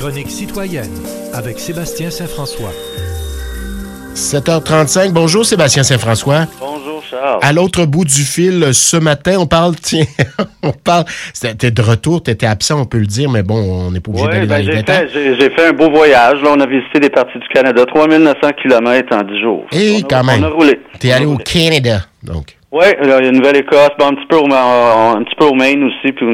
chronique citoyenne avec Sébastien Saint-François. 7h35. Bonjour Sébastien Saint-François. Bonjour Charles. À l'autre bout du fil, ce matin, on parle, tiens, on parle, t'es de retour, t'étais absent, on peut le dire, mais bon, on n'est pas obligé d'aller dans ben, les j'ai détails. fait, j'ai- fait un beau voyage. Là, on a visité des parties du Canada, 3900 km en 10 jours. Eh, On a- quand même. On a roulé. T'es allé au. Canada, donc. Oui, la Nouvelle-Écosse, bon, un petit peu au, un petit peu au Maine aussi. Puis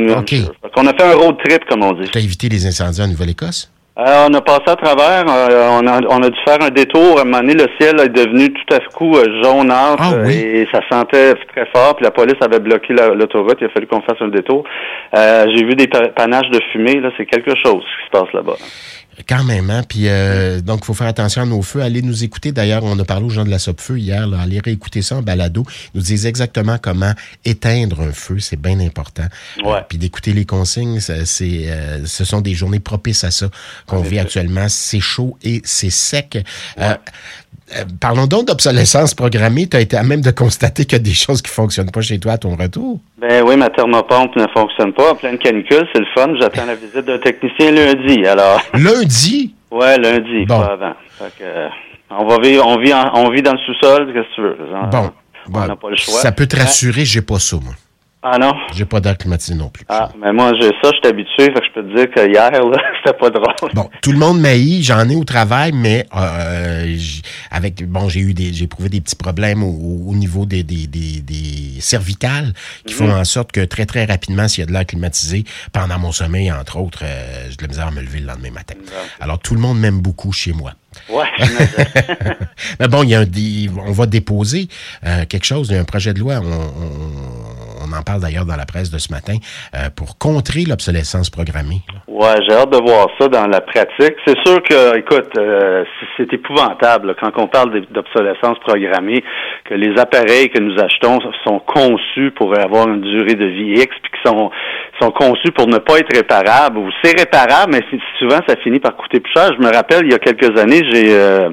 qu'on a fait un road trip, comme on dit. T'as évité les incendies en Nouvelle-Écosse? Euh, on a passé à travers, euh, on, a, on a dû faire un détour. À un moment donné, le ciel est devenu tout à coup euh, jaunâtre Ah oui? euh, et ça sentait très fort. Puis la police avait bloqué la- l'autoroute. Il a fallu qu'on fasse un détour. Euh, J'ai vu des pa- panaches de fumée. Là, c'est quelque chose qui se passe là-bas. Quand même, hein? Puis, euh, donc, il faut faire attention à nos feux. Allez nous écouter. D'ailleurs, on a parlé aux gens de la Sopfeu hier. Là. Allez réécouter ça en balado. Ils nous disent exactement comment éteindre un feu. C'est bien important. Ouais. Euh, puis d'écouter les consignes, c'est, euh, ce sont des journées propices à ça qu'on vit actuellement. C'est chaud et c'est sec. Euh, euh, parlons donc d'obsolescence programmée. Tu as été à même de constater qu'il y a des choses qui fonctionnent pas chez toi à ton retour? Ben oui, ma thermopompe ne fonctionne pas. En pleine canicule, c'est le fun. J'attends la visite d'un technicien lundi. Alors, Lundi, ouais, lundi, Bon. pas avant. Fait que, euh, on va vivre, on vit, en- on vit dans le sous-sol. Qu'est-ce que tu veux bon. on bon, n'a pas le choix. Ça peut te rassurer, j'ai pas ça, moi. Ah non? J'ai pas d'air climatisé non plus. Ah, mais moi, j'ai ça, je suis habitué. Fait que je peux te dire que hier, là, c'était pas drôle. Bon, tout le monde m'haït, j'en ai au travail, mais euh, avec bon, j'ai eu des, j'ai éprouvé des petits problèmes au, au niveau des, des, des, des cervicales qui font en sorte que très très rapidement, s'il y a de l'air climatisé, pendant mon sommeil entre autres, euh, j'ai de la misère à me lever le lendemain matin. Alors tout le monde m'aime beaucoup chez moi. Ouais. Mais bon, il y a un, on va déposer euh, quelque chose, il y a un projet de loi, on, on- on en parle d'ailleurs dans la presse de ce matin, euh, pour contrer l'obsolescence programmée. Ouais, j'ai hâte de voir ça dans la pratique. C'est sûr que, écoute, euh, c'est- épouvantable quand on parle d'obsolescence programmée, que les appareils que nous achetons sont conçus pour avoir une durée de vie X, puis qui sont sont conçus pour ne pas être réparables. Ou c'est réparable, mais souvent ça finit par coûter plus cher. Je me rappelle, il y a quelques années, j'ai euh,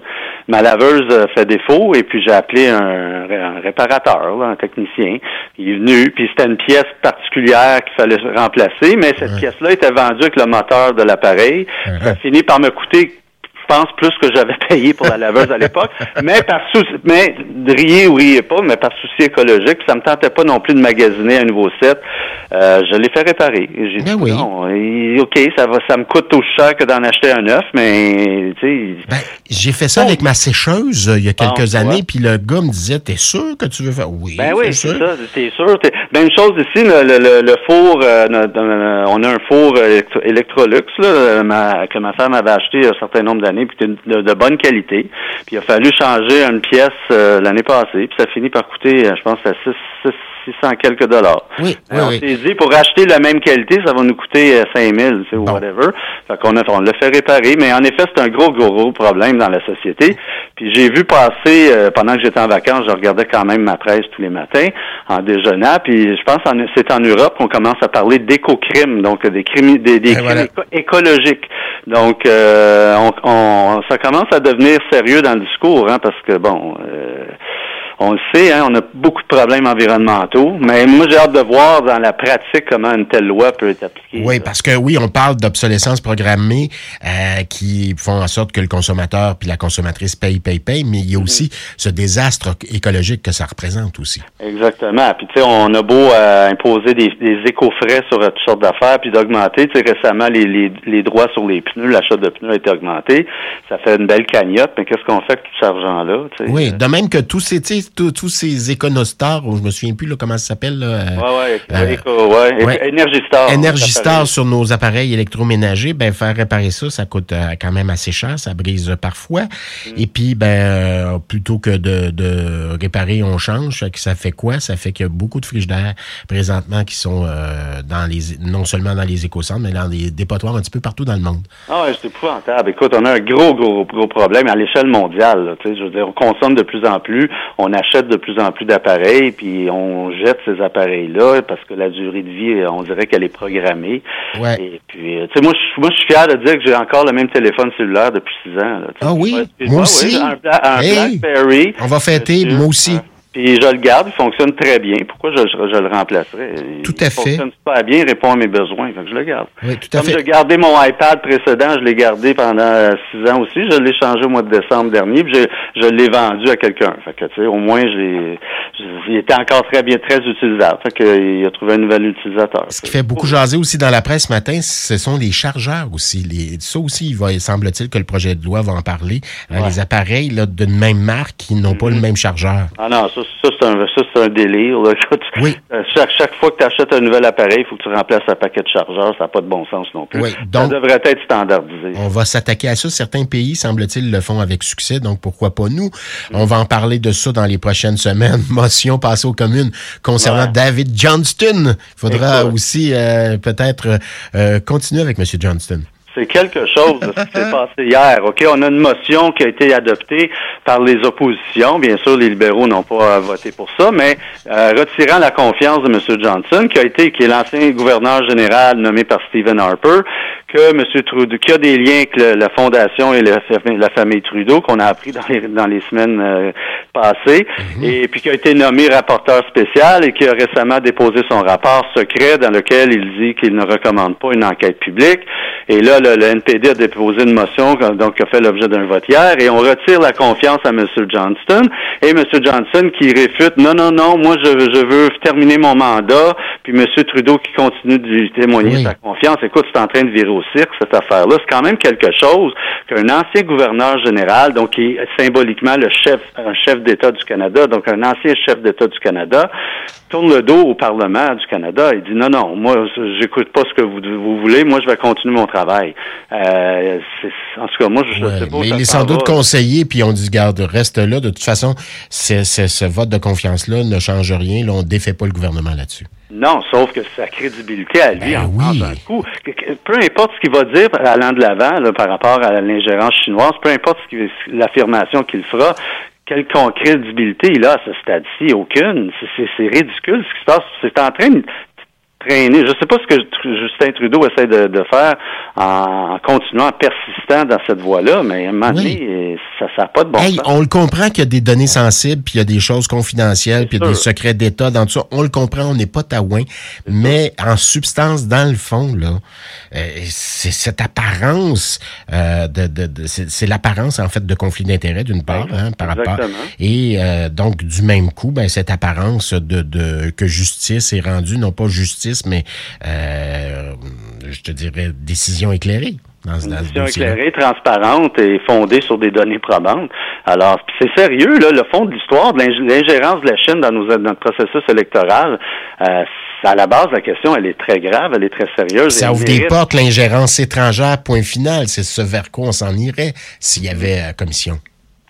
ma laveuse euh, fait défaut et puis j'ai appelé un, ré- un réparateur, là, un technicien. Il est venu, puis c'était une pièce particulière qu'il fallait remplacer, mais cette pièce-là était vendue avec le moteur de l'appareil. Ça a fini par me coûter je pense plus que j'avais payé pour la laveuse à l'époque, mais par souci, mais riez ou riez pas, mais par souci écologique, ça me tentait pas non plus de magasiner un nouveau set. Euh, je l'ai fait réparer. J'ai Ben dit oui. non, et, ok, ça va, ça me coûte aussi cher que d'en acheter un neuf, mais tu sais, Ben, j'ai fait ça avec ma sécheuse euh, il y a quelques Bon, années, puis le gars me disait T'es sûr que tu veux faire? Oui, Ben oui, c'est ça, c'est sûr. T'es- Même chose ici, le, le, le- le four, euh, on a un four Electrolux là, ma- que ma femme avait acheté il y a un certain nombre d'années, puis c'était de, de bonne qualité. Puis il a fallu changer une pièce euh, l'année passée, puis ça finit par coûter, euh, je pense, à 6, 600 quelques dollars. Oui, oui, on s'est dit, pour acheter la même qualité, ça va nous coûter euh, 5 000, tu sais, ou Bon. whatever. Fait qu'on a, on l'a fait réparer, mais en effet, c'est un gros, gros, gros problème dans la société. Puis j'ai vu passer, euh, pendant que j'étais en vacances, je regardais quand même ma presse tous les matins en déjeunant, puis je pense que c'est en Europe qu'on commence à parler d'éco-crimes, donc des crimes, des, crimes voilà. éco- écologiques. Donc, euh, on, on- ça commence à devenir sérieux dans le discours, hein, parce que bon... euh, on le sait, hein, on a beaucoup de problèmes environnementaux, mais moi j'ai hâte de voir dans la pratique comment une telle loi peut être appliquée. Oui, parce que oui, on parle d'obsolescence programmée euh, qui font en sorte que le consommateur puis la consommatrice paye, paye, paye, mais il y a aussi ce désastre écologique que ça représente aussi. Exactement. Puis tu sais, on a beau euh, imposer des, des éco-frais sur toutes sortes d'affaires, puis d'augmenter. Tu sais, récemment, les, les, les droits sur les pneus, l'achat de pneus a été augmenté. Ça fait une belle cagnotte, mais qu'est-ce qu'on fait avec tout cet argent-là? tu sais? Oui, de même que tous ces, tous ces éconostars, ou je me souviens plus là, comment ça s'appelle. Là, euh, Ouais, ouais, euh. Energy Star. Energy Star paraît. sur nos appareils électroménagers, ben faire réparer ça, ça coûte euh, quand même assez cher, ça brise euh, parfois. Mm. Et puis, ben euh, plutôt que de, de réparer, on change. Ça fait quoi? Ça fait qu'il y a beaucoup de frigidaires présentement qui sont euh, dans les, non seulement dans les écocentres, mais dans les dépotoirs un petit peu partout dans le monde. Ah ouais, c'est épouvantable. Écoute, on a un gros, gros, gros problème à l'échelle mondiale. là. Je veux dire, on consomme de plus en plus, on achète de plus en plus d'appareils, puis on jette ces appareils-là parce que la durée de vie, on dirait qu'elle est programmée. Ouais. Et puis, euh, tu sais, moi, je moi, je suis fier de dire que j'ai encore le même téléphone cellulaire depuis six ans. là. Ah oui? moi aussi? un, Bla- un Hey, BlackBerry. On va fêter, moi aussi. un- Puis je le garde, il fonctionne très bien. Pourquoi je, je, le remplacerais? Tout à il fait. fonctionne super bien, il répond à mes besoins. Que je le garde. Oui, tout à Comme fait. j'ai gardé mon iPad précédent, je l'ai gardé pendant six ans aussi. Je l'ai changé au mois de décembre dernier, puis je, je l'ai vendu à quelqu'un. Fait que, tu sais, au moins, je- il était encore très bien, très utilisable. Fait que, il a trouvé un nouvel utilisateur. Ce qui fait beaucoup jaser aussi dans la presse ce matin, ce sont les chargeurs aussi. Les, ça aussi, il va, semble-t-il que le projet de loi va en parler. Hein, Ouais. Mm-hmm. Les appareils là, d'une même marque qui n'ont pas le même chargeur. Ah non, ça, ça c'est un, un délire. Là. Oui. euh, chaque, chaque fois que tu achètes un nouvel appareil, il faut que tu remplaces un paquet de chargeurs. Ça n'a pas de bon sens non plus. Oui, ça devrait être standardisé. On va s'attaquer à ça. Certains pays, semble-t-il, le font avec succès, donc pourquoi pas nous? On va en parler de ça dans les prochaines semaines. Motion passée aux communes concernant Ouais. David Johnston. Il faudra Écoute. aussi euh, peut-être euh, continuer avec M. Johnston. C'est quelque chose de ce qui s'est passé hier. OK, on a une motion qui a été adoptée par les oppositions. Bien sûr, les libéraux n'ont pas voté pour ça, mais euh, retirant la confiance de M. Johnson, qui a été, qui est l'ancien gouverneur général nommé par Stephen Harper, que M. Trudeau, qui a des liens avec le- la fondation et la, fami- la famille Trudeau, qu'on a appris dans les, dans les semaines euh, passées, et puis qui a été nommé rapporteur spécial et qui a récemment déposé son rapport secret dans lequel il dit qu'il ne recommande pas une enquête publique. Et là, le, le NPD a déposé une motion donc qui a fait l'objet d'un vote hier et on retire la confiance à M. Johnston et M. Johnson qui réfute non, non, non, moi je, je veux terminer mon mandat, puis M. Trudeau qui continue de lui témoigner Oui. sa confiance. Écoute, c'est en train de virer au cirque, cette affaire-là. C'est quand même quelque chose qu'un ancien gouverneur général, donc qui est symboliquement le chef, un chef d'État du Canada, donc un ancien chef d'État du Canada, tourne le dos au Parlement du Canada et dit non, non, moi, j'écoute pas ce que vous, vous voulez, moi, je vais continuer mon travail. Euh, en tout cas, moi, je Ouais, sais pas. où mais il est sans doute va. conseillé, puis on dit, garde, reste là. De toute façon, c'est- ce vote de confiance-là ne change rien. Là, on défait pas le gouvernement là-dessus. Non, sauf que sa crédibilité à lui Ben en oui. prend un coup. Peu importe ce qu'il va dire allant de l'avant là, par rapport à l'ingérence chinoise, peu importe ce l'affirmation qu'il fera, quelle crédibilité il a à ce stade-ci? Aucune. C'est- C'est c'est ridicule ce qui se passe. C'est en train de traîner. Je ne sais pas ce que Justin Trudeau essaie de, de faire en, continuant, en persistant dans cette voie-là, mais à un moment Oui. donné, ça n'a pas de bon hey, sens. on le comprend qu'il y a des données sensibles, puis il y a des choses confidentielles, puis il y a des secrets d'État dans tout ça. On le comprend, on n'est pas taouin. Mais en substance, dans le fond, là, euh, c'est cette apparence euh, de, de, de- c'est l'apparence en fait de conflit d'intérêt d'une part, hein, par rapport. Et euh, donc du même coup, ben cette apparence de, de que justice est rendue, non pas justice, mais euh, je te dirais décision éclairée. Dans, Une décision éclairée, transparente et fondée sur des données probantes. Alors, c'est sérieux, là, le fond de l'histoire, de l'ing- l'ingérence de la Chine dans, nos, dans notre processus électoral, euh, à la base, la question, elle est très grave, elle est très sérieuse. Ça ouvre des portes, l'ingérence étrangère, point final. C'est ce vers quoi on s'en irait s'il y avait euh, commission.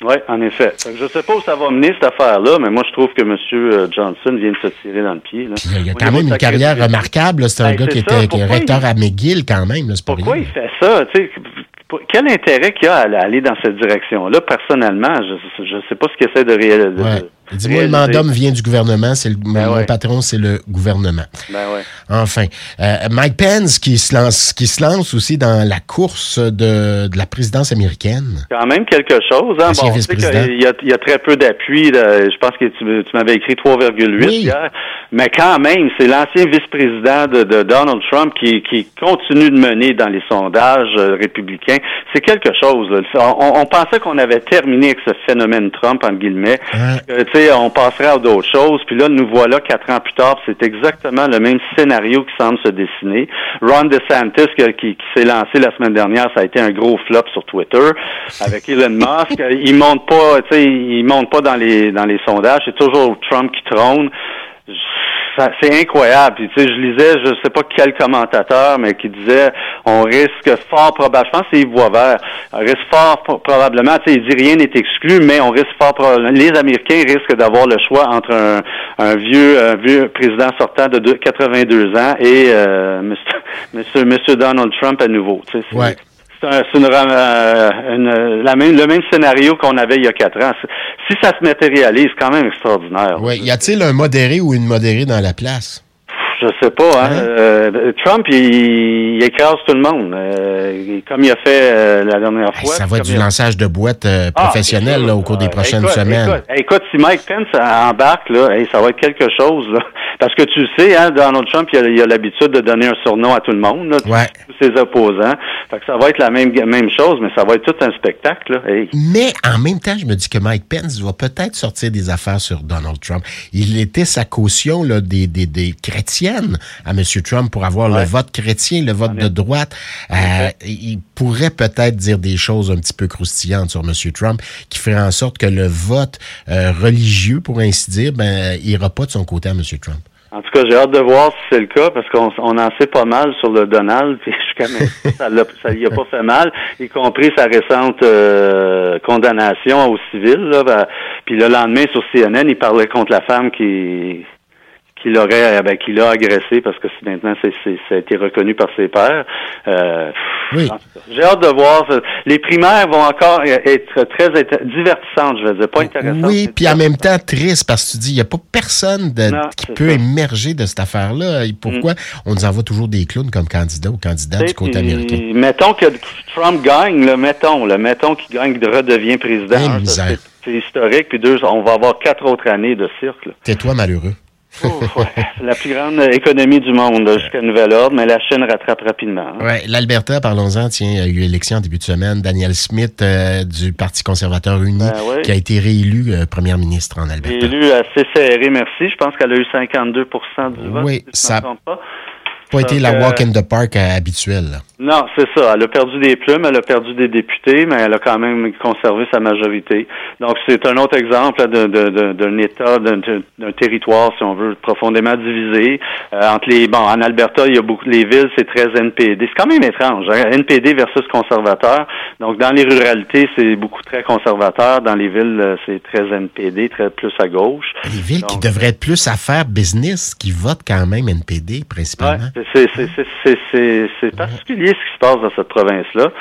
Oui, en effet. Je sais pas où ça va mener, cette affaire-là, mais moi, je trouve que M. Johnson vient de se tirer dans le pied. Là. Puis il a quand même une carrière remarquable. C'est un Ben, gars qui était qui est recteur il- à McGill quand même. là. Pourquoi rien. il fait ça? Quel intérêt qu'il y a à aller dans cette direction-là? Personnellement, je ne sais pas ce qu'il essaie de réaliser. Ouais. Dis-moi, le mandat vient du gouvernement. C'est le, Ben mon ouais. patron, c'est le gouvernement. Ben ouais. Enfin, euh, Mike Pence qui se lance, qui se lance aussi dans la course de, de la présidence américaine. Quand même quelque chose. Hein? Bon, on sait vice-président. qu'il y, a- il y a très peu d'appui. Je pense que tu, tu m'avais écrit 3,8 Oui. hier. Mais quand même, c'est l'ancien vice-président de, de Donald Trump qui, qui continue de mener dans les sondages euh, républicains. C'est quelque chose. là. On, on pensait qu'on avait terminé avec ce phénomène Trump, en guillemets. Ouais. Euh, tu sais, on passerait à d'autres choses. Puis là, nous voilà quatre ans plus tard. C'est exactement le même scénario qui semble se dessiner. Ron DeSantis, qui, qui, qui s'est lancé la semaine dernière, ça a été un gros flop sur Twitter avec Elon Musk. Il monte pas, tu sais, il monte pas dans les dans les sondages. C'est toujours Trump qui trône. C'est incroyable. Puis, tu sais, je lisais, je sais pas quel commentateur, mais qui disait, on risque fort probablement, c'est Yves Boisvert, on risque fort pro- probablement, tu sais, il dit rien n'est exclu, mais on risque fort probablement, les Américains risquent d'avoir le choix entre un, un vieux, un vieux président sortant de deux- 82 ans et euh, monsieur, monsieur, monsieur Donald Trump à nouveau. Tu sais, Ouais. C'est une, euh, une- la même, le même scénario qu'on avait il y a quatre ans. Si ça se matérialise, c'est quand même extraordinaire. Ouais. Y a-t-il un modéré ou une modérée dans la place? Je sais pas. Hein? Euh, Trump, il, il, écrase tout le monde, euh, comme il a fait euh, la dernière fois. ça va être du lançage de boîtes ah, professionnelles au cours des prochaines semaines. Écoute, si Mike Pence embarque, là, ça va être quelque chose. Là. Parce que tu sais, hein, Donald Trump, il a l'habitude de donner un surnom à tout le monde, là, tous ses opposants. Fait que ça va être la même, même chose, mais ça va être tout un spectacle. Là. Mais en même temps, je me dis que Mike Pence va peut-être sortir des affaires sur Donald Trump. Il était sa caution là, des, des, des chrétiennes à M. Trump pour avoir le vote chrétien, le vote de droite. Euh, il pourrait peut-être dire des choses un petit peu croustillantes sur M. Trump qui ferait en sorte que le vote euh, religieux, pour ainsi dire, ben, ira pas de son côté à M. Trump. Tout cas, j'ai hâte de voir si c'est le cas, parce qu'on en sait pas mal sur le Donald, puis jusqu'à maintenant, ça ne ça a pas fait mal, y compris sa récente euh, condamnation au civil. Là, ben, puis le lendemain, sur CNN, il parlait contre la femme qui qui l'aurait, ben, qui l'a agressé parce que maintenant c'est, ça a été reconnu par ses pairs. Euh, oui. J'ai hâte de voir. Les primaires vont encore être très divertissantes, je veux dire, pas intéressantes. Oui, puis en même temps triste parce que tu dis, il n'y a pas personne qui peut émerger de cette affaire-là. Et pourquoi? Mm. on nous envoie toujours des clowns comme candidats ou candidats du côté américain? Mettons que Trump gagne, là, mettons, là, mettons qu'il gagne, redevient président. c'est, historique. Puis deux, on va avoir quatre autres années de cirque. Tais-toi malheureux la plus grande économie du monde jusqu'à nouvel ordre, mais la Chine rattrape rapidement. Hein. Oui, l'Alberta, parlons-en, tiens, il y a eu élection en début de semaine. Daniel Smith euh, du Parti conservateur uni ben qui a été réélu euh, premier ministre en Alberta. Élu assez serré, merci. Je pense qu'elle a eu 52 du vote. Oui, ça pas été la walk in the park euh, habituelle. Non, c'est ça. Elle a perdu des plumes, elle a perdu des députés, mais elle a quand même conservé sa majorité. Donc, c'est un autre exemple d'un État, d'un territoire, si on veut, profondément divisé. Euh, entre les, bon, en Alberta, il y a beaucoup, les villes, c'est très NPD. C'est quand même étrange. Hein? NPD versus conservateur. Donc, dans les ruralités, c'est beaucoup très conservateur. Dans les villes, euh, c'est très NPD, très plus à gauche. Les villes qui devraient être plus à faire business, qui votent quand même NPD, principalement. c'est particulier qui se passe dans cette province-là.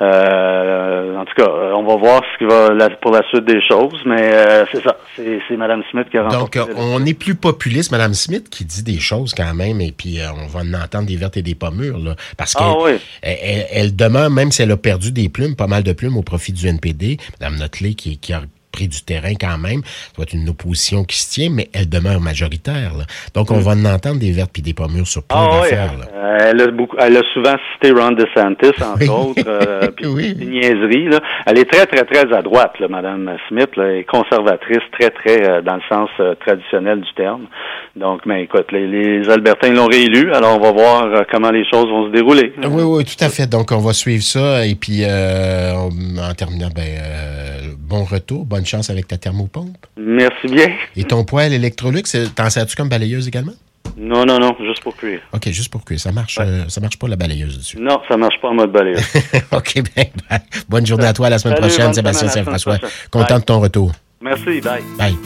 Euh, en tout cas, on va voir ce qui va pour la suite des choses, mais euh, c'est ça. C'est Mme Smith qui a remporté. Donc, on est plus populiste, Mme Smith, qui dit des choses quand même, et puis euh, on va en entendre des vertes et des pas mûres, là, parce ah qu'elle elle, elle, demeure, même si elle a perdu des plumes, pas mal de plumes au profit du NPD, Mme Notley qui, qui a pris du terrain quand même. Ça va être une opposition qui se tient, mais elle demeure majoritaire. Donc, on mm. va en entendre des vertes puis des pommures sur plein ah, d'affaires. Oui. elle, a beaucoup, elle a souvent cité Ron DeSantis, entre autres, euh, puis oui. des niaiseries. Là. Elle est très, très, très à droite, là, Mme Smith. Là, est conservatrice, très, très euh, dans le sens euh, traditionnel du terme. Donc, mais écoute, les, les Albertains l'ont réélu, alors on va voir euh, comment les choses vont se dérouler. Oui, oui, tout à fait. Donc, on va suivre ça. Et puis, en terminant, ben, bon retour, bonne chance avec ta thermopompe. Merci bien. Et ton poêle Electrolux, t'en sers-tu comme balayeuse également? Non, non, non, juste pour cuire. OK, juste pour cuire. Ça marche, euh, ça marche pas la balayeuse dessus. Non, ça marche pas en mode balayeuse. OK, bien. Bonne journée à toi la semaine prochaine, Sébastien Saint-François. Content de ton retour. Merci, bye. Bye.